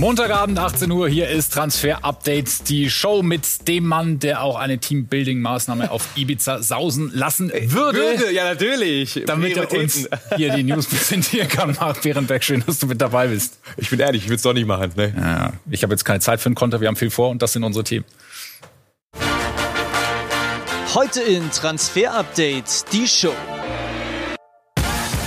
Montagabend 18 Uhr, hier ist Transfer Update, die Show mit dem Mann, der auch eine Teambuilding-Maßnahme auf Ibiza sausen lassen würde. Würde, ja natürlich. Damit er uns hier die News präsentieren kann. Marc Behrenberg, schön, dass du mit dabei bist. Ich bin ehrlich, ich will es doch nicht machen. Ne? Ja, ich habe jetzt keine Zeit für einen Konter, wir haben viel vor und das sind unsere Themen. Heute in Transfer Update die Show.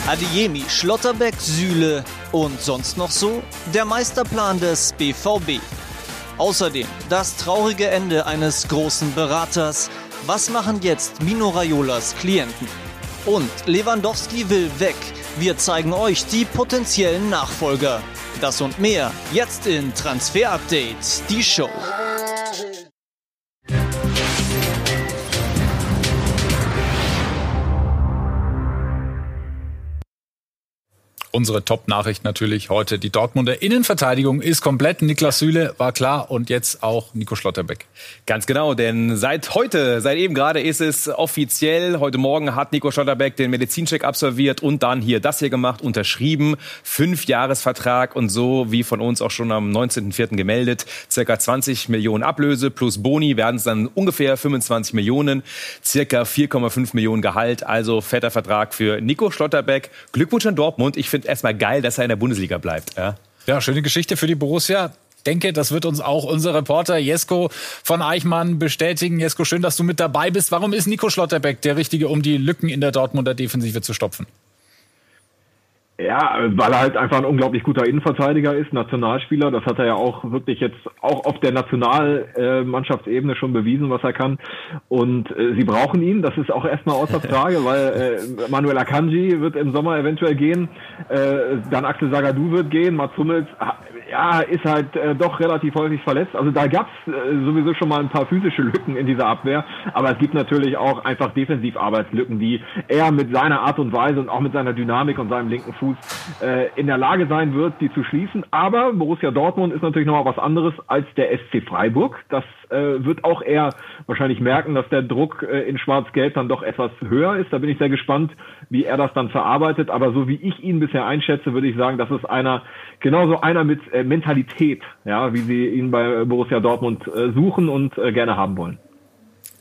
Adeyemi, Schlotterbeck, Süle und sonst noch so? Der Meisterplan des BVB. Außerdem das traurige Ende eines großen Beraters. Was machen jetzt Mino Raiolas Klienten? Und Lewandowski will weg. Wir zeigen euch die potenziellen Nachfolger. Das und mehr jetzt in Transfer Update, die Show. Unsere Top-Nachricht natürlich heute. Die Dortmunder Innenverteidigung ist komplett. Niklas Süle war klar und jetzt auch Nico Schlotterbeck. Ganz genau, denn seit heute, seit eben gerade ist es offiziell. Heute Morgen hat Nico Schlotterbeck den Medizincheck absolviert und dann hier das hier gemacht, unterschrieben. Fünf Jahresvertrag und so wie von uns auch schon am 19.04. gemeldet. Circa 20 Millionen Ablöse plus Boni werden es dann ungefähr 25 Millionen. Circa 4,5 Millionen Gehalt. Also fetter Vertrag für Nico Schlotterbeck. Glückwunsch an Dortmund. Ich finde finde erstmal geil, dass er in der Bundesliga bleibt. Ja, ja schöne Geschichte für die Borussia denke, das wird uns auch unser Reporter Jesko von Eichmann bestätigen. Jesko, schön, dass du mit dabei bist. Warum ist Nico Schlotterbeck der Richtige, um die Lücken in der Dortmunder Defensive zu stopfen? Ja, weil er halt einfach ein unglaublich guter Innenverteidiger ist, Nationalspieler. Das hat er ja auch wirklich jetzt auch auf der Nationalmannschaftsebene schon bewiesen, was er kann. Und äh, sie brauchen ihn, das ist auch erstmal außer Frage, weil äh, Manuel Akanji wird im Sommer eventuell gehen, äh, dann Axel Sagadou wird gehen, Mats Hummels ja, ist halt äh, doch relativ häufig verletzt. Also da gab's äh, sowieso schon mal ein paar physische Lücken in dieser Abwehr, aber es gibt natürlich auch einfach Defensivarbeitslücken, die er mit seiner Art und Weise und auch mit seiner Dynamik und seinem linken Fuß äh, in der Lage sein wird, die zu schließen. Aber Borussia Dortmund ist natürlich nochmal was anderes als der SC Freiburg. Das äh, wird auch eher wahrscheinlich merken, dass der Druck äh, in Schwarz-Gelb dann doch etwas höher ist. Da bin ich sehr gespannt, wie er das dann verarbeitet. Aber so wie ich ihn bisher einschätze, würde ich sagen, das ist einer, genauso einer mit äh, Mentalität, ja, wie sie ihn bei Borussia Dortmund äh, suchen und äh, gerne haben wollen.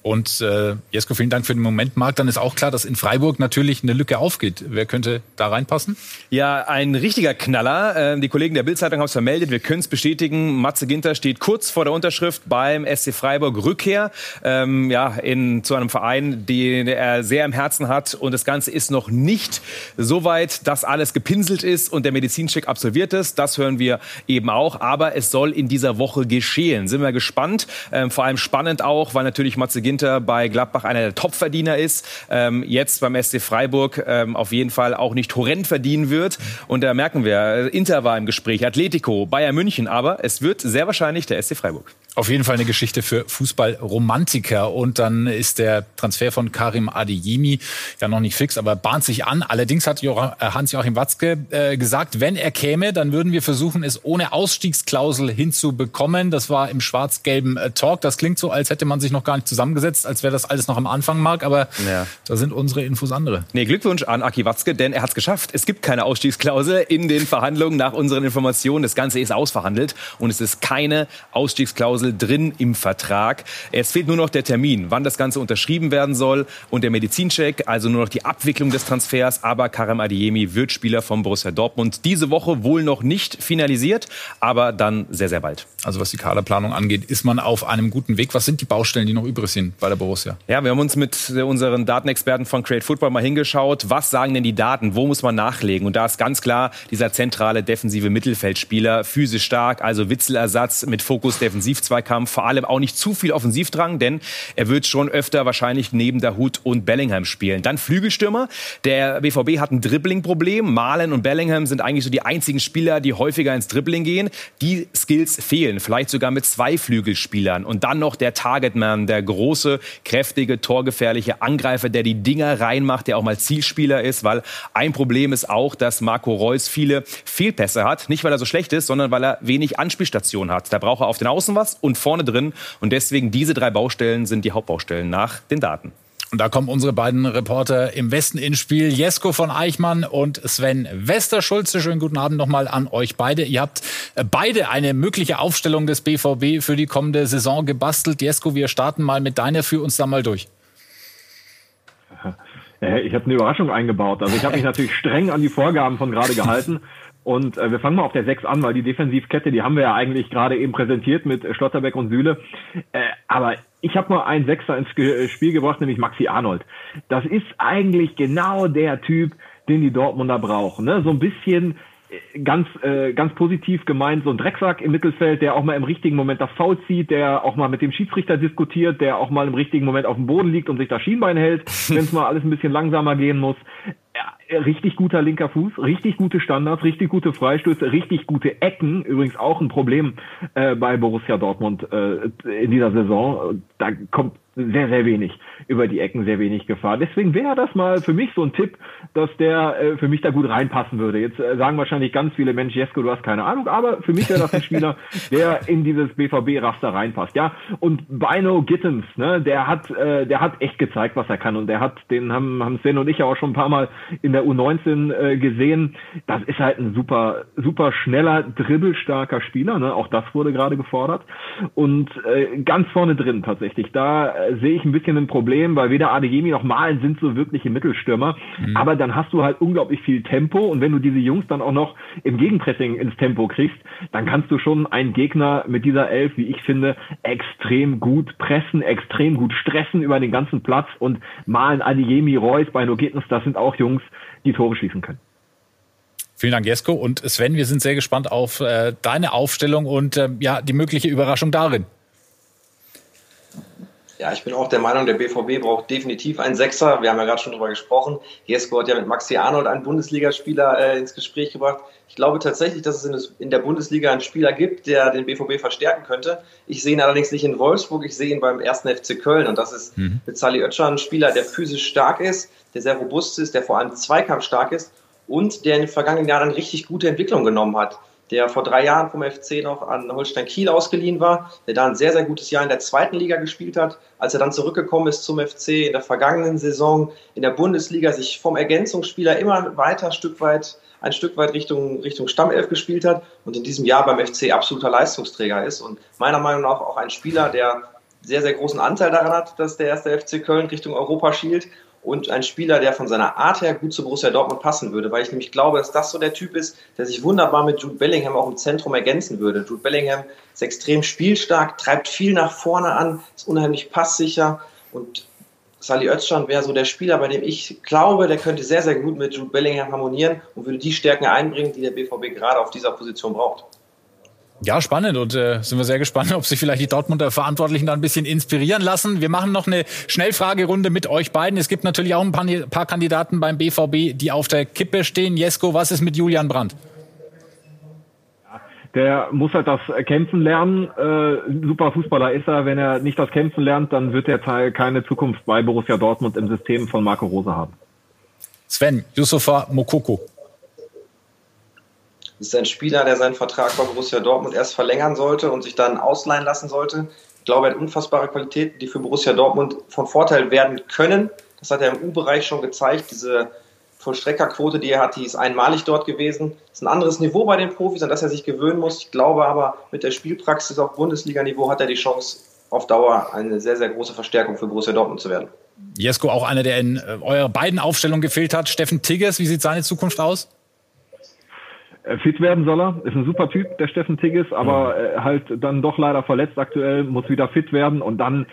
Und äh, Jesko, vielen Dank für den Moment. Marc, dann ist auch klar, dass in Freiburg natürlich eine Lücke aufgeht. Wer könnte da reinpassen? Ja, ein richtiger Knaller. Ähm, die Kollegen der Bildzeitung haben es vermeldet. Wir können es bestätigen. Matze Ginter steht kurz vor der Unterschrift beim SC Freiburg Rückkehr. Ähm, ja, in, zu einem Verein, den er sehr im Herzen hat. Und das Ganze ist noch nicht so weit, dass alles gepinselt ist und der Medizincheck absolviert ist. Das hören wir eben auch. Aber es soll in dieser Woche geschehen. Sind wir gespannt. Ähm, vor allem spannend auch, weil natürlich Matze Ginter Ginter bei Gladbach einer der Topverdiener ist, ähm, jetzt beim SC Freiburg ähm, auf jeden Fall auch nicht horrend verdienen wird. Und da merken wir, äh, Inter war im Gespräch, Atletico, Bayern München, aber es wird sehr wahrscheinlich der SC Freiburg. Auf jeden Fall eine Geschichte für Fußballromantiker. Und dann ist der Transfer von Karim Adeyemi ja noch nicht fix, aber bahnt sich an. Allerdings hat äh, Hans-Joachim Watzke äh, gesagt, wenn er käme, dann würden wir versuchen, es ohne Ausstiegsklausel hinzubekommen. Das war im schwarz-gelben äh, Talk. Das klingt so, als hätte man sich noch gar nicht zusammengesetzt, als wäre das alles noch am Anfang, Marc. Aber ja. da sind unsere Infos andere. Nee, Glückwunsch an Aki Watzke, denn er hat es geschafft. Es gibt keine Ausstiegsklausel in den Verhandlungen nach unseren Informationen. Das Ganze ist ausverhandelt und es ist keine Ausstiegsklausel Klausel drin im Vertrag. Es fehlt nur noch der Termin, wann das Ganze unterschrieben werden soll und der Medizincheck, also nur noch die Abwicklung des Transfers. Aber Karim Adiemi wird Spieler von Borussia Dortmund. Diese Woche wohl noch nicht finalisiert, aber dann sehr, sehr bald. Also was die Kaderplanung angeht, ist man auf einem guten Weg. Was sind die Baustellen, die noch übrig sind bei der Borussia? Ja, wir haben uns mit unseren Datenexperten von Create Football mal hingeschaut. Was sagen denn die Daten? Wo muss man nachlegen? Und da ist ganz klar dieser zentrale defensive Mittelfeldspieler, physisch stark, also Witzelersatz mit Fokus defensiv Zweikampf, vor allem auch nicht zu viel Offensivdrang, denn er wird schon öfter wahrscheinlich neben der Hut und Bellingham spielen. Dann Flügelstürmer. Der BVB hat ein Dribbling-Problem. Malen und Bellingham sind eigentlich so die einzigen Spieler, die häufiger ins Dribbling gehen. Die Skills fehlen, vielleicht sogar mit zwei Flügelspielern. Und dann noch der Targetman, der große, kräftige, torgefährliche Angreifer, der die Dinger reinmacht, der auch mal Zielspieler ist, weil ein Problem ist auch, dass Marco Reus viele Fehlpässe hat. Nicht, weil er so schlecht ist, sondern weil er wenig Anspielstationen hat. Da braucht er auf den Außen was und vorne drin. Und deswegen diese drei Baustellen sind die Hauptbaustellen nach den Daten. Und da kommen unsere beiden Reporter im Westen ins Spiel. Jesko von Eichmann und Sven Westerschulze. Schönen guten Abend nochmal an euch beide. Ihr habt äh, beide eine mögliche Aufstellung des BVB für die kommende Saison gebastelt. Jesko, wir starten mal mit deiner. Führ uns da mal durch. Ich habe eine Überraschung eingebaut. Also ich habe mich natürlich streng an die Vorgaben von gerade gehalten. Und äh, wir fangen mal auf der 6 an, weil die Defensivkette, die haben wir ja eigentlich gerade eben präsentiert mit Schlotterbeck und Süle. Äh, aber ich habe mal einen Sechser ins äh, Spiel gebracht, nämlich Maxi Arnold. Das ist eigentlich genau der Typ, den die Dortmunder brauchen. Ne? So ein bisschen äh, ganz äh, ganz positiv gemeint so ein Drecksack im Mittelfeld, der auch mal im richtigen Moment das Foul zieht, der auch mal mit dem Schiedsrichter diskutiert, der auch mal im richtigen Moment auf dem Boden liegt und sich das Schienbein hält, wenn es mal alles ein bisschen langsamer gehen muss richtig guter linker Fuß, richtig gute Standards, richtig gute Freistöße, richtig gute Ecken. Übrigens auch ein Problem äh, bei Borussia Dortmund äh, in dieser Saison. Da kommt sehr, sehr wenig über die Ecken, sehr wenig Gefahr. Deswegen wäre das mal für mich so ein Tipp, dass der äh, für mich da gut reinpassen würde. Jetzt äh, sagen wahrscheinlich ganz viele Menschen, Jesko, du hast keine Ahnung, aber für mich wäre das ein Spieler, der in dieses BVB-Raster reinpasst. Ja, und Bino Gittens, ne, der hat, äh, der hat echt gezeigt, was er kann und der hat, den haben, haben Sven und ich ja auch schon ein paar Mal in der U19 äh, gesehen. Das ist halt ein super, super schneller, dribbelstarker Spieler, ne, auch das wurde gerade gefordert und äh, ganz vorne drin tatsächlich. Da äh, sehe ich ein bisschen ein Problem, weil weder Adeyemi noch Malen sind so wirkliche Mittelstürmer. Mhm. Aber dann hast du halt unglaublich viel Tempo und wenn du diese Jungs dann auch noch im Gegenpressing ins Tempo kriegst, dann kannst du schon einen Gegner mit dieser Elf, wie ich finde, extrem gut pressen, extrem gut stressen über den ganzen Platz und Malen, Adeyemi, Reus, bei No Gittens, das sind auch Jungs, die Tore schließen können. Vielen Dank, Jesko. Und Sven, wir sind sehr gespannt auf äh, deine Aufstellung und äh, ja, die mögliche Überraschung darin. Ja, ich bin auch der Meinung, der BVB braucht definitiv einen Sechser. Wir haben ja gerade schon drüber gesprochen. Jesko hat ja mit Maxi Arnold einen Bundesligaspieler äh, ins Gespräch gebracht. Ich glaube tatsächlich, dass es in der Bundesliga einen Spieler gibt, der den BVB verstärken könnte. Ich sehe ihn allerdings nicht in Wolfsburg, ich sehe ihn beim ersten FC Köln. Und das ist mhm. mit Sally Oetscher ein Spieler, der physisch stark ist, der sehr robust ist, der vor allem zweikampfstark ist und der in den vergangenen Jahren richtig gute Entwicklung genommen hat der vor drei Jahren vom FC noch an Holstein Kiel ausgeliehen war, der da ein sehr, sehr gutes Jahr in der zweiten Liga gespielt hat. Als er dann zurückgekommen ist zum FC in der vergangenen Saison in der Bundesliga, sich vom Ergänzungsspieler immer weiter Stück weit ein Stück weit Richtung, Richtung Stammelf gespielt hat und in diesem Jahr beim FC absoluter Leistungsträger ist und meiner Meinung nach auch ein Spieler, der sehr, sehr großen Anteil daran hat, dass der erste FC Köln Richtung Europa schielt und ein Spieler, der von seiner Art her gut zu Borussia Dortmund passen würde, weil ich nämlich glaube, dass das so der Typ ist, der sich wunderbar mit Jude Bellingham auch im Zentrum ergänzen würde. Jude Bellingham ist extrem spielstark, treibt viel nach vorne an, ist unheimlich passsicher und Sally Özcan wäre so der Spieler, bei dem ich glaube, der könnte sehr, sehr gut mit Jude Bellingham harmonieren und würde die Stärken einbringen, die der BVB gerade auf dieser Position braucht. Ja, spannend und äh, sind wir sehr gespannt, ob sich vielleicht die Dortmunder Verantwortlichen da ein bisschen inspirieren lassen. Wir machen noch eine Schnellfragerunde mit euch beiden. Es gibt natürlich auch ein paar, paar Kandidaten beim BVB, die auf der Kippe stehen. Jesko, was ist mit Julian Brandt? der muss halt das Kämpfen lernen. Äh, super Fußballer ist er. Wenn er nicht das Kämpfen lernt, dann wird er keine Zukunft bei Borussia Dortmund im System von Marco Rose haben. Sven, Yusufa Mokoko. Das ist ein Spieler, der seinen Vertrag bei Borussia Dortmund erst verlängern sollte und sich dann ausleihen lassen sollte. Ich glaube, er hat unfassbare Qualitäten, die für Borussia Dortmund von Vorteil werden können. Das hat er im U-Bereich schon gezeigt. Diese Vollstreckerquote, die er hat, die ist einmalig dort gewesen. Das ist ein anderes Niveau bei den Profis, an das er sich gewöhnen muss. Ich glaube aber, mit der Spielpraxis auf Bundesliga-Niveau hat er die Chance, auf Dauer eine sehr, sehr große Verstärkung für Borussia Dortmund zu werden. Jesko, auch einer, der in äh, eurer beiden Aufstellungen gefehlt hat. Steffen Tigges, wie sieht seine Zukunft aus? Äh, fit werden soll er, ist ein super Typ, der Steffen Tigges, aber mhm. äh, halt dann doch leider verletzt aktuell, muss wieder fit werden und dann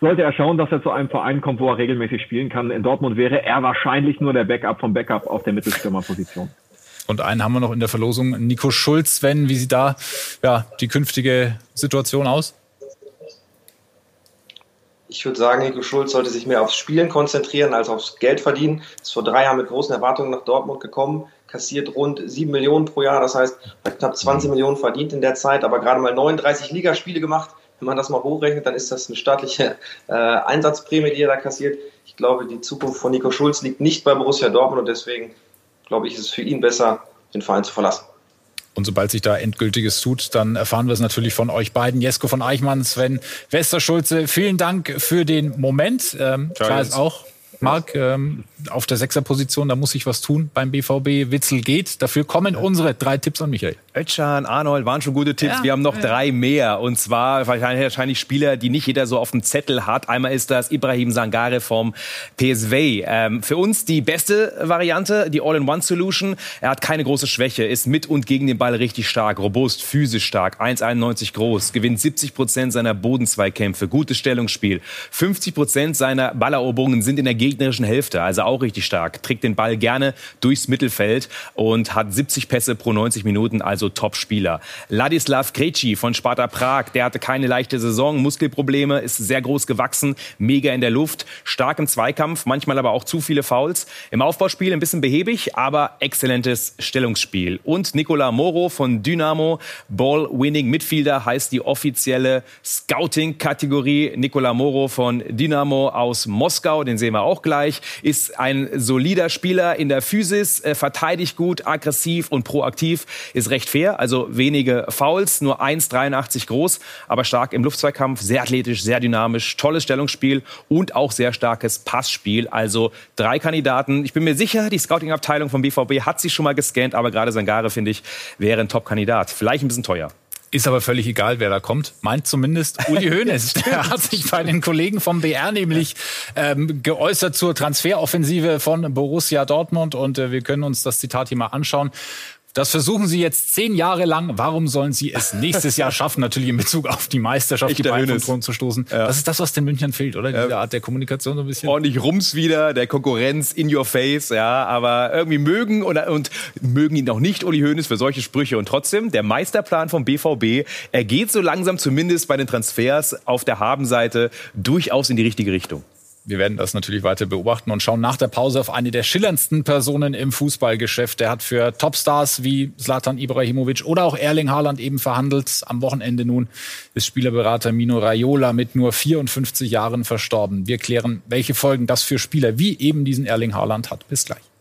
sollte er schauen, dass er zu einem Verein kommt, wo er regelmäßig spielen kann. In Dortmund wäre er wahrscheinlich nur der Backup vom Backup auf der Mittelstürmerposition. Und einen haben wir noch in der Verlosung, Nico Schulz. Sven, wie sieht da ja, die künftige Situation aus? Ich würde sagen, Nico Schulz sollte sich mehr aufs Spielen konzentrieren als aufs Geld verdienen. Ist vor drei Jahren mit großen Erwartungen nach Dortmund gekommen, kassiert rund 7 Millionen pro Jahr, das heißt, hat knapp 20 Millionen verdient in der Zeit, aber gerade mal 39 Ligaspiele gemacht. Wenn man das mal hochrechnet, dann ist das eine staatliche äh, Einsatzprämie, die er da kassiert. Ich glaube, die Zukunft von Nico Schulz liegt nicht bei Borussia Dortmund und deswegen glaube ich, ist es für ihn besser, den Verein zu verlassen. Und sobald sich da Endgültiges tut, dann erfahren wir es natürlich von euch beiden. Jesko von Eichmann, Sven Westerschulze, vielen Dank für den Moment. Ähm, klar ist auch, Marc, ähm, auf der Sechserposition, da muss sich was tun beim BVB. Witzel geht. Dafür kommen unsere drei Tipps an Michael. Özcan, Arnold waren schon gute Tipps. Ja, Wir haben noch ja. drei mehr. Und zwar wahrscheinlich Spieler, die nicht jeder so auf dem Zettel hat. Einmal ist das Ibrahim Sangare vom PSV. Ähm, für uns die beste Variante, die All-in-One-Solution. Er hat keine große Schwäche, ist mit und gegen den Ball richtig stark, robust, physisch stark, 1,91 groß, gewinnt 70 Prozent seiner Bodenzweikämpfe, gutes Stellungsspiel. 50 Prozent seiner Balleroberungen sind in der gegnerischen Hälfte, also auch richtig stark. Trägt den Ball gerne durchs Mittelfeld und hat 70 Pässe pro 90 Minuten, also Top-Spieler. Ladislav Krejci von Sparta Prag, der hatte keine leichte Saison, Muskelprobleme, ist sehr groß gewachsen, mega in der Luft, stark im Zweikampf, manchmal aber auch zu viele Fouls. Im Aufbauspiel ein bisschen behäbig, aber exzellentes Stellungsspiel. Und Nicola Moro von Dynamo, Ball-Winning Midfielder heißt die offizielle Scouting-Kategorie. Nicola Moro von Dynamo aus Moskau, den sehen wir auch gleich, ist ein solider Spieler in der Physis, äh, verteidigt gut, aggressiv und proaktiv, ist recht fair, also wenige Fouls, nur 1,83 groß, aber stark im Luftzweikampf, sehr athletisch, sehr dynamisch, tolles Stellungsspiel und auch sehr starkes Passspiel. Also drei Kandidaten. Ich bin mir sicher, die Scouting-Abteilung vom BVB hat sich schon mal gescannt, aber gerade Sangare, finde ich, wäre ein Top-Kandidat. Vielleicht ein bisschen teuer. Ist aber völlig egal, wer da kommt. Meint zumindest Uli Hoeneß. Der hat sich bei den Kollegen vom BR nämlich ähm, geäußert zur Transferoffensive von Borussia Dortmund. Und äh, wir können uns das Zitat hier mal anschauen. Das versuchen sie jetzt zehn Jahre lang. Warum sollen sie es nächstes Jahr schaffen? Natürlich in Bezug auf die Meisterschaft, Echt die beiden vom Thron zu stoßen. Ja. Das ist das, was den Münchnern fehlt, oder? Diese ja. Art der Kommunikation so ein bisschen. Ordentlich Rums wieder, der Konkurrenz in your face, ja. Aber irgendwie mögen oder, und mögen ihn auch nicht, Uli Hoeneß, für solche Sprüche. Und trotzdem, der Meisterplan vom BVB, er geht so langsam zumindest bei den Transfers auf der Habenseite durchaus in die richtige Richtung wir werden das natürlich weiter beobachten und schauen nach der Pause auf eine der schillerndsten Personen im Fußballgeschäft. Der hat für Topstars wie Zlatan Ibrahimovic oder auch Erling Haaland eben verhandelt. Am Wochenende nun ist Spielerberater Mino Raiola mit nur 54 Jahren verstorben. Wir klären, welche Folgen das für Spieler wie eben diesen Erling Haaland hat. Bis gleich.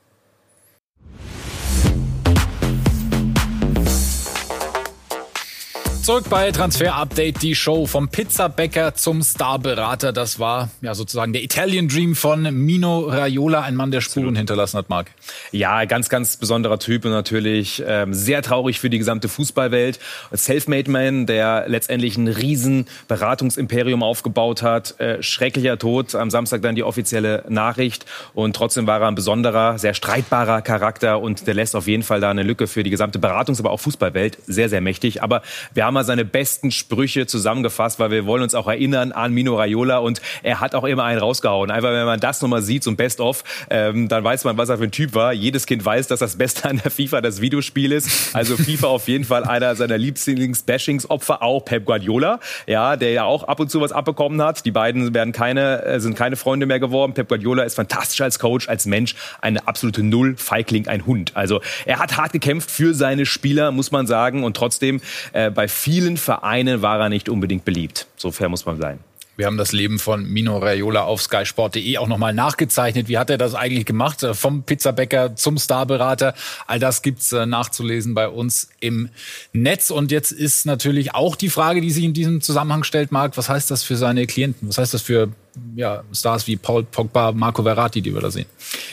Zurück bei Transfer Update, die Show vom Pizzabäcker zum Starberater. Das war ja sozusagen der Italian Dream von Mino Raiola, ein Mann, der Spuren hinterlassen hat, Marc. Ja, ganz, ganz besonderer Typ und natürlich ähm, sehr traurig für die gesamte Fußballwelt. Selfmade Man, der letztendlich ein riesen Beratungsimperium aufgebaut hat. Äh, schrecklicher Tod, am Samstag dann die offizielle Nachricht und trotzdem war er ein besonderer, sehr streitbarer Charakter und der lässt auf jeden Fall da eine Lücke für die gesamte Beratungs-, aber auch Fußballwelt. Sehr, sehr mächtig. Aber wir haben haben seine besten Sprüche zusammengefasst, weil wir wollen uns auch erinnern an Mino Raiola und er hat auch immer einen rausgehauen. Einfach wenn man das nochmal sieht, so ein Best-of, ähm, dann weiß man, was er für ein Typ war. Jedes Kind weiß, dass das Beste an der FIFA das Videospiel ist. Also FIFA auf jeden Fall einer seiner Lieblings-Bashings-Opfer, auch Pep Guardiola, ja, der ja auch ab und zu was abbekommen hat. Die beiden werden keine, äh, sind keine Freunde mehr geworden. Pep Guardiola ist fantastisch als Coach, als Mensch, eine absolute Null, Feigling, ein Hund. Also er hat hart gekämpft für seine Spieler, muss man sagen, und trotzdem äh, bei vielen Vereinen war er nicht unbedingt beliebt. So fair muss man sein. Wir haben das Leben von Mino Raiola auf skysport.de auch nochmal nachgezeichnet. Wie hat er das eigentlich gemacht? Äh, vom Pizzabäcker zum Starberater. All das gibt's äh, nachzulesen bei uns im Netz. Und jetzt ist natürlich auch die Frage, die sich in diesem Zusammenhang stellt, Marc, was heißt das für seine Klienten? Was heißt das für ja, Stars wie Paul Pogba, Marco Verratti, die wir da sehen.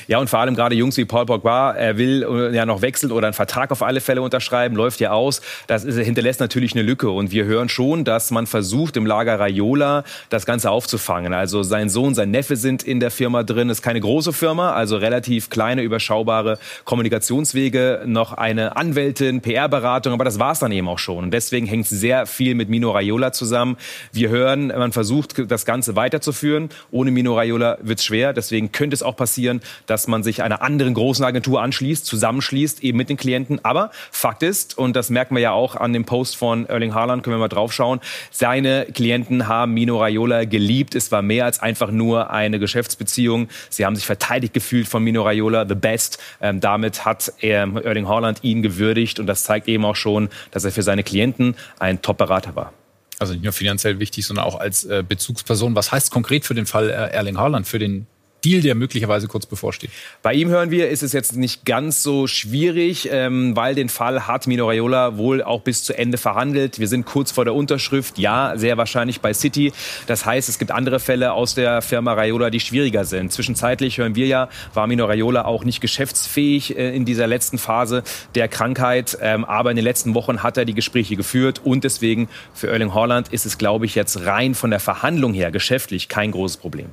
Ja, und vor allem gerade Jungs wie Paul Pogba, er will äh, ja noch wechseln oder einen Vertrag auf alle Fälle unterschreiben, läuft ja aus. Das ist, hinterlässt natürlich eine Lücke. Und wir hören schon, dass man versucht, im Lager Raiola das Ganze aufzufangen. Also sein Sohn, sein Neffe sind in der Firma drin. Ist keine große Firma, also relativ kleine, überschaubare Kommunikationswege. Noch eine Anwältin, PR-Beratung, aber das war es dann eben auch schon. Und deswegen hängt sehr viel mit Mino Raiola zusammen. Wir hören, man versucht, das Ganze weiterzuführen führen. Ohne Mino Raiola wird es schwer. Deswegen könnte es auch passieren, dass man sich einer anderen großen Agentur anschließt, zusammenschließt, eben mit den Klienten. Aber Fakt ist, und das merken wir ja auch an dem Post von Erling Haaland, können wir mal draufschauen, seine Klienten haben Mino Raiola geliebt. Es war mehr als einfach nur eine Geschäftsbeziehung. Sie haben sich verteidigt gefühlt von Mino Raiola, the best. Ähm, damit hat er, Erling Haaland ihn gewürdigt und das zeigt eben auch schon, dass er für seine Klienten ein Top-Berater war. Also nicht nur finanziell wichtig, sondern auch als äh, Bezugsperson. Was heißt konkret für den Fall äh, Erling Haaland, für den Deal, der möglicherweise kurz bevorsteht? Bei ihm hören wir, ist es jetzt nicht ganz so schwierig, ähm, weil den Fall hat Mino Raiola wohl auch bis zu Ende verhandelt. Wir sind kurz vor der Unterschrift. Ja, sehr wahrscheinlich bei City. Das heißt, es gibt andere Fälle aus der Firma Raiola, die schwieriger sind. Zwischenzeitlich hören wir ja, war Mino Raiola auch nicht geschäftsfähig äh, in dieser letzten Phase der Krankheit. Ähm, aber in den letzten Wochen hat er die Gespräche geführt und deswegen für Erling Haaland ist es, glaube ich, jetzt rein von der Verhandlung her geschäftlich kein großes Problem.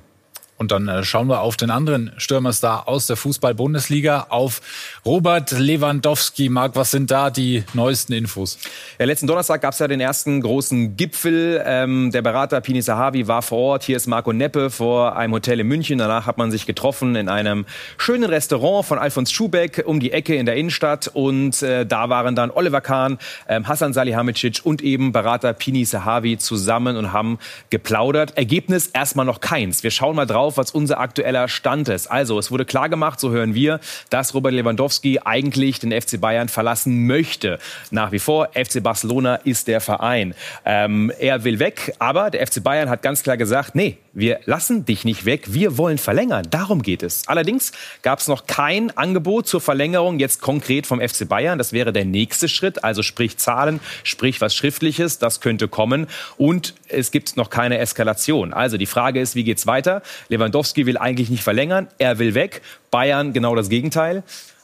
Und dann äh, schauen wir auf den anderen Stürmerstar aus der Fußball-Bundesliga, auf Robert Lewandowski. Marc, was sind da die neuesten Infos? Ja, letzten Donnerstag gab es ja den ersten großen Gipfel. Ähm, der Berater Pini Sahavi war vor Ort. Hier ist Marco Neppe vor einem Hotel in München. Danach hat man sich getroffen in einem schönen Restaurant von Alfons Schubeck um die Ecke in der Innenstadt. Und äh, da waren dann Oliver Kahn, ähm, Hassan Salihamidzic und eben Berater Pini Sahavi zusammen und haben geplaudert. Ergebnis erstmal noch keins. Wir schauen mal drauf drauf, was unser aktueller Stand ist. Also, es wurde klar gemacht, so hören wir, dass Robert Lewandowski eigentlich den FC Bayern verlassen möchte. Nach wie vor, FC Barcelona ist der Verein. Ähm, er will weg, aber der FC Bayern hat ganz klar gesagt, nee, wir lassen dich nicht weg, wir wollen verlängern. Darum geht es. Allerdings gab es noch kein Angebot zur Verlängerung jetzt konkret vom FC Bayern. Das wäre der nächste Schritt, also sprich Zahlen, sprich was Schriftliches, das könnte kommen. Und es gibt noch keine Eskalation. Also die Frage ist, wie geht's weiter? Lewandowski will eigentlich nicht verlängern, er will weg. Bayern genau das Gegenteil.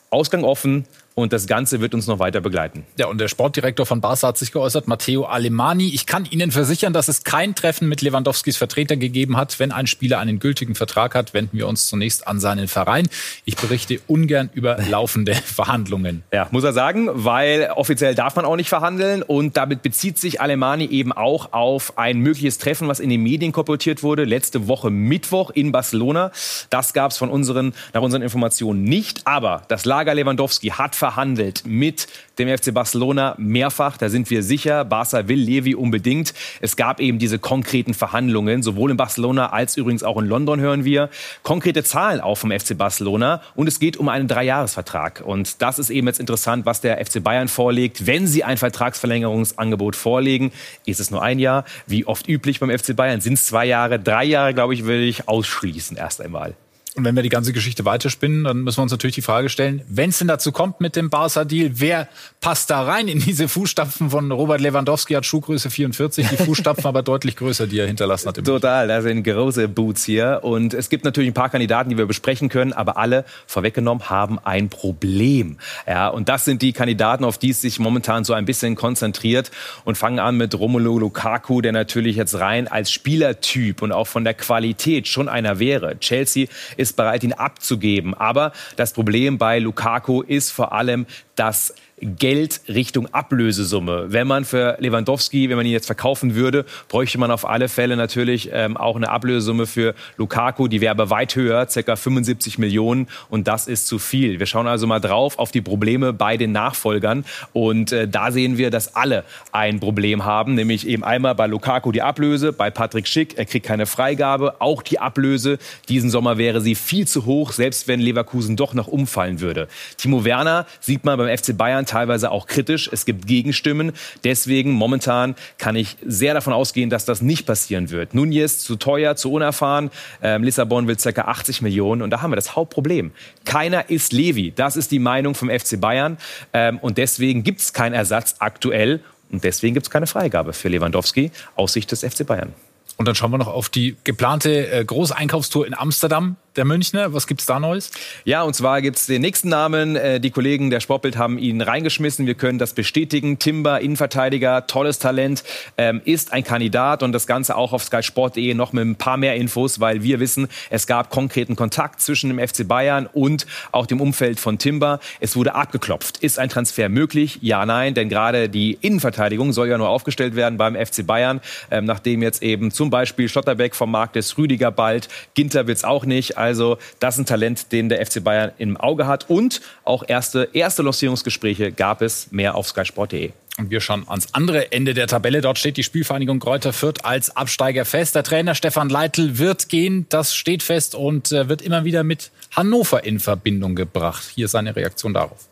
Ausgang offen, und das Ganze wird uns noch weiter begleiten. Ja, und der Sportdirektor von Barca hat sich geäußert, Matteo Alemani. Ich kann Ihnen versichern, dass es kein Treffen mit Lewandowskis Vertreter gegeben hat. Wenn ein Spieler einen gültigen Vertrag hat, wenden wir uns zunächst an seinen Verein. Ich berichte ungern über laufende Verhandlungen. Ja, muss er sagen, weil offiziell darf man auch nicht verhandeln. Und damit bezieht sich Alemani eben auch auf ein mögliches Treffen, was in den Medien kolportiert wurde, letzte Woche Mittwoch in Barcelona. Das gab es von unseren, nach unseren Informationen nicht. Aber das Lager Lewandowski hat verhandelt mit dem FC Barcelona mehrfach. Da sind wir sicher. Barca will Levi unbedingt. Es gab eben diese konkreten Verhandlungen, sowohl in Barcelona als übrigens auch in London hören wir. Konkrete Zahlen auch vom FC Barcelona. Und es geht um einen Dreijahresvertrag. Und das ist eben jetzt interessant, was der FC Bayern vorlegt. Wenn sie ein Vertragsverlängerungsangebot vorlegen, ist es nur ein Jahr. Wie oft üblich beim FC Bayern sind es zwei Jahre. Drei Jahre, glaube ich, will ich ausschließen erst einmal. Und wenn wir die ganze Geschichte weiterspinnen, dann müssen wir uns natürlich die Frage stellen, wenn es denn dazu kommt mit dem Barca-Deal, wer passt da rein in diese Fußstapfen von Robert Lewandowski, hat Schuhgröße 44, die Fußstapfen aber deutlich größer, die er hinterlassen hat. Total, da sind große Boots hier. Und es gibt natürlich ein paar Kandidaten, die wir besprechen können, aber alle vorweggenommen haben ein Problem. Ja, und das sind die Kandidaten, auf die es sich momentan so ein bisschen konzentriert und fangen an mit Romelu Lukaku, der natürlich jetzt rein als Spielertyp und auch von der Qualität schon einer wäre. Chelsea ist bereit, ihn abzugeben. Aber das Problem bei Lukaku ist vor allem, dass Geld Richtung Ablösesumme. Wenn man für Lewandowski, wenn man ihn jetzt verkaufen würde, bräuchte man auf alle Fälle natürlich ähm, auch eine Ablösesumme für Lukaku. Die wäre aber weit höher, ca. 75 Millionen und das ist zu viel. Wir schauen also mal drauf auf die Probleme bei den Nachfolgern und äh, da sehen wir, dass alle ein Problem haben, nämlich eben einmal bei Lukaku die Ablöse, bei Patrick Schick, er kriegt keine Freigabe, auch die Ablöse. Diesen Sommer wäre sie viel zu hoch, selbst wenn Leverkusen doch noch umfallen würde. Timo Werner sieht man beim FC Bayern teilweise auch kritisch. Es gibt Gegenstimmen. Deswegen momentan kann ich sehr davon ausgehen, dass das nicht passieren wird. Nunez zu teuer, zu unerfahren. Ähm, Lissabon will ca. 80 Millionen. Und da haben wir das Hauptproblem. Keiner ist Levi. Das ist die Meinung vom FC Bayern. Ähm, und deswegen gibt es keinen Ersatz aktuell. Und deswegen gibt es keine Freigabe für Lewandowski aus Sicht des FC Bayern. Und dann schauen wir noch auf die geplante äh, Großeinkaufstour in Amsterdam der Münchner. Was gibt's da Neues? Ja, und zwar gibt's den nächsten Namen. Äh, die Kollegen der Sportbild haben ihn reingeschmissen. Wir können das bestätigen. Timber, Innenverteidiger, tolles Talent, ähm, ist ein Kandidat und das Ganze auch auf skysport.de noch mit ein paar mehr Infos, weil wir wissen, es gab konkreten Kontakt zwischen dem FC Bayern und auch dem Umfeld von Timber. Es wurde abgeklopft. Ist ein Transfer möglich? Ja, nein, denn gerade die Innenverteidigung soll ja nur aufgestellt werden beim FC Bayern, ähm, nachdem jetzt eben zum Beispiel Schlotterbeck vom Markt ist, Rüdiger bald, Ginter wird's auch nicht. Also das ist ein Talent, den der FC Bayern im Auge hat. Und auch erste, erste Losierungsgespräche gab es mehr auf skysport.de. Und wir schauen ans andere Ende der Tabelle. Dort steht die Spielvereinigung Kräuter Fürth als Absteiger fest. Der Trainer Stefan Leitl wird gehen. Das steht fest und äh, wird immer wieder mit Hannover in Verbindung gebracht. Hier seine Reaktion darauf.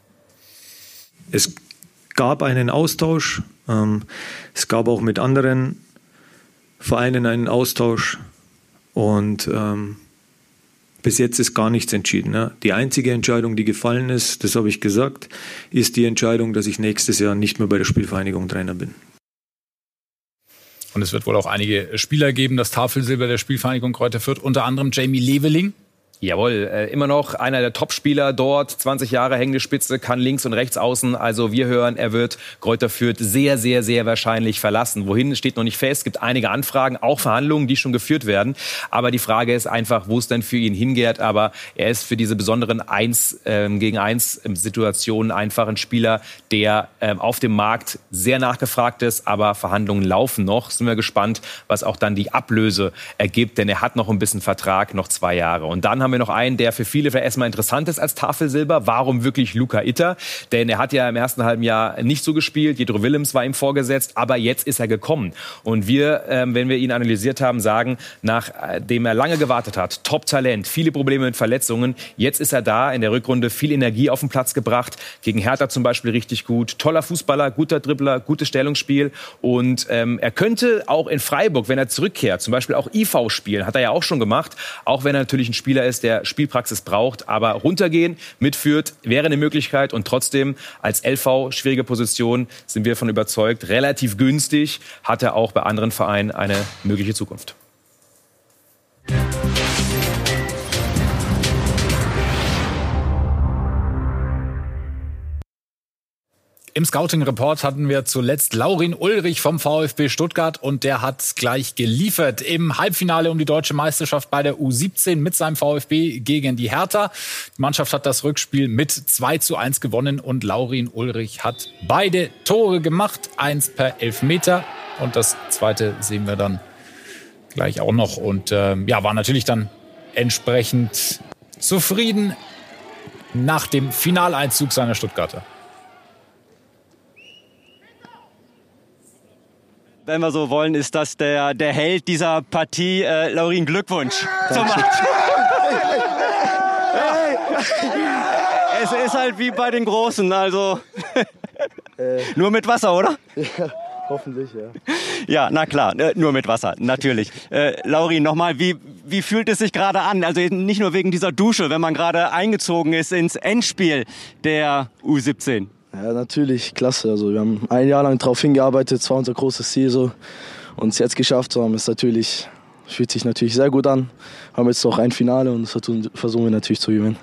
Es gab einen Austausch. Ähm, es gab auch mit anderen Vereinen einen Austausch. Und ähm, bis jetzt ist gar nichts entschieden. Ja. Die einzige Entscheidung, die gefallen ist, das habe ich gesagt, ist die Entscheidung, dass ich nächstes Jahr nicht mehr bei der Spielvereinigung Trainer bin. Und es wird wohl auch einige Spieler geben, das Tafelsilber der Spielvereinigung Kräuter Fürth, unter anderem Jamie Leveling, Jawohl, äh, immer noch einer der Topspieler dort, 20 Jahre hängende Spitze, kann links und rechts außen. Also wir hören, er wird Kräuter Fürth sehr, sehr, sehr wahrscheinlich verlassen. Wohin steht noch nicht fest. Es gibt einige Anfragen, auch Verhandlungen, die schon geführt werden. Aber die Frage ist einfach, wo es denn für ihn hingeht. Aber er ist für diese besonderen Eins ähm, gegen Eins Situationen einfach ein Spieler, der ähm, auf dem Markt sehr nachgefragt ist. Aber Verhandlungen laufen noch. Sind wir gespannt, was auch dann die Ablöse ergibt. Denn er hat noch ein bisschen Vertrag, noch zwei Jahre. Und dann haben haben wir noch einen, der für viele vielleicht erstmal interessant ist als Tafelsilber. Warum wirklich Luca Itter? Denn er hat ja im ersten halben Jahr nicht so gespielt. Jedro Willems war ihm vorgesetzt, aber jetzt ist er gekommen. Und wir, ähm, wenn wir ihn analysiert haben, sagen, nachdem er lange gewartet hat, Top-Talent, viele Probleme mit Verletzungen, jetzt ist er da, in der Rückrunde viel Energie auf den Platz gebracht. Gegen Hertha zum Beispiel richtig gut. Toller Fußballer, guter Dribbler, gutes Stellungsspiel. Und ähm, er könnte auch in Freiburg, wenn er zurückkehrt, zum Beispiel auch IV spielen, hat er ja auch schon gemacht, auch wenn er natürlich ein Spieler ist, der Spielpraxis braucht. Aber runtergehen mitführt wäre eine Möglichkeit und trotzdem als LV schwierige Position sind wir davon überzeugt, relativ günstig hat er auch bei anderen Vereinen eine mögliche Zukunft. Im Scouting-Report hatten wir zuletzt Laurin Ulrich vom VfB Stuttgart und der hat gleich geliefert im Halbfinale um die deutsche Meisterschaft bei der U17 mit seinem VfB gegen die Hertha. Die Mannschaft hat das Rückspiel mit 2 zu 1 gewonnen und Laurin Ulrich hat beide Tore gemacht, eins per Elfmeter und das zweite sehen wir dann gleich auch noch und äh, ja, war natürlich dann entsprechend zufrieden nach dem Finaleinzug seiner Stuttgarter. Wenn wir so wollen, ist das der, der Held dieser Partie. Äh, Laurin, Glückwunsch. Zum es ist halt wie bei den Großen, also äh. nur mit Wasser, oder? Ja, hoffentlich, ja. Ja, na klar, äh, nur mit Wasser, natürlich. Äh, Laurin, nochmal, wie, wie fühlt es sich gerade an? Also nicht nur wegen dieser Dusche, wenn man gerade eingezogen ist ins Endspiel der U17. Ja, natürlich, klasse. Also wir haben ein Jahr lang darauf hingearbeitet, es war unser großes Ziel so. Und es jetzt geschafft zu haben, ist natürlich, fühlt sich natürlich sehr gut an. Haben jetzt noch ein Finale und das versuchen wir natürlich zu gewinnen.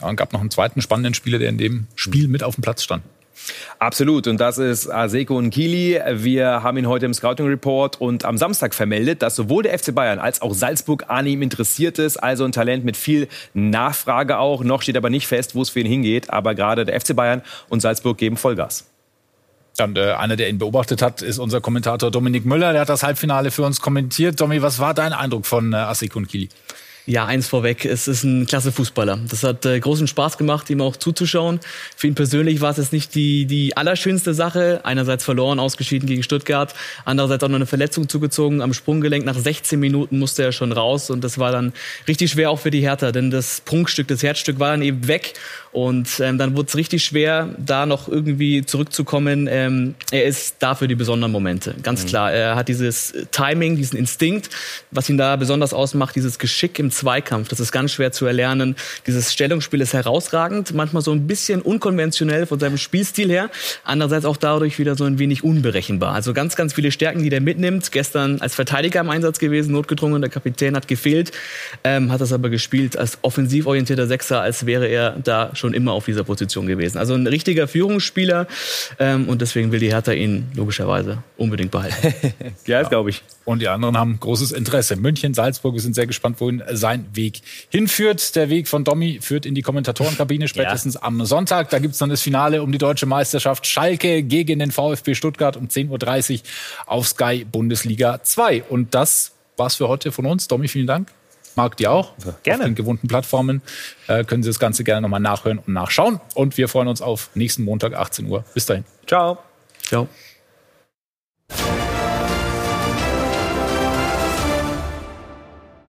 Ja, und gab noch einen zweiten spannenden Spieler, der in dem Spiel mit auf dem Platz stand. Absolut. Und das ist Aseko Nkili. Wir haben ihn heute im Scouting Report und am Samstag vermeldet, dass sowohl der FC Bayern als auch Salzburg an ihm interessiert ist. Also ein Talent mit viel Nachfrage auch. Noch steht aber nicht fest, wo es für ihn hingeht. Aber gerade der FC Bayern und Salzburg geben Vollgas. Dann äh, einer, der ihn beobachtet hat, ist unser Kommentator Dominik Müller. Der hat das Halbfinale für uns kommentiert. Domi, was war dein Eindruck von äh, Aseko Nkili? Ja, eins vorweg, es ist ein klasse Fußballer. Das hat äh, großen Spaß gemacht, ihm auch zuzuschauen. Für ihn persönlich war es jetzt nicht die, die allerschönste Sache. Einerseits verloren, ausgeschieden gegen Stuttgart, andererseits auch noch eine Verletzung zugezogen am Sprunggelenk. Nach 16 Minuten musste er schon raus und das war dann richtig schwer auch für die Hertha, denn das Prunkstück, das Herzstück war dann eben weg und ähm, dann wurde es richtig schwer, da noch irgendwie zurückzukommen. Ähm, er ist da für die besonderen Momente, ganz mhm. klar. Er hat dieses Timing, diesen Instinkt, was ihn da besonders ausmacht, dieses Geschick im Zweikampf. Das ist ganz schwer zu erlernen. Dieses Stellungsspiel ist herausragend, manchmal so ein bisschen unkonventionell von seinem Spielstil her, andererseits auch dadurch wieder so ein wenig unberechenbar. Also ganz, ganz viele Stärken, die der mitnimmt. Gestern als Verteidiger im Einsatz gewesen, notgedrungen, der Kapitän hat gefehlt, ähm, hat das aber gespielt als offensiv orientierter Sechser, als wäre er da schon immer auf dieser Position gewesen. Also ein richtiger Führungsspieler ähm, und deswegen will die Hertha ihn logischerweise unbedingt behalten. ja, glaube ich. Und die anderen haben großes Interesse. München, Salzburg, wir sind sehr gespannt, wohin sein Weg hinführt. Der Weg von Domi führt in die Kommentatorenkabine spätestens ja. am Sonntag. Da gibt es dann das Finale um die deutsche Meisterschaft. Schalke gegen den VfB Stuttgart um 10.30 Uhr auf Sky Bundesliga 2. Und das war's für heute von uns. Domi, vielen Dank. Marc, dir auch. Gerne. Auf den gewohnten Plattformen äh, können Sie das Ganze gerne nochmal nachhören und nachschauen. Und wir freuen uns auf nächsten Montag, 18 Uhr. Bis dahin. Ciao. Ciao.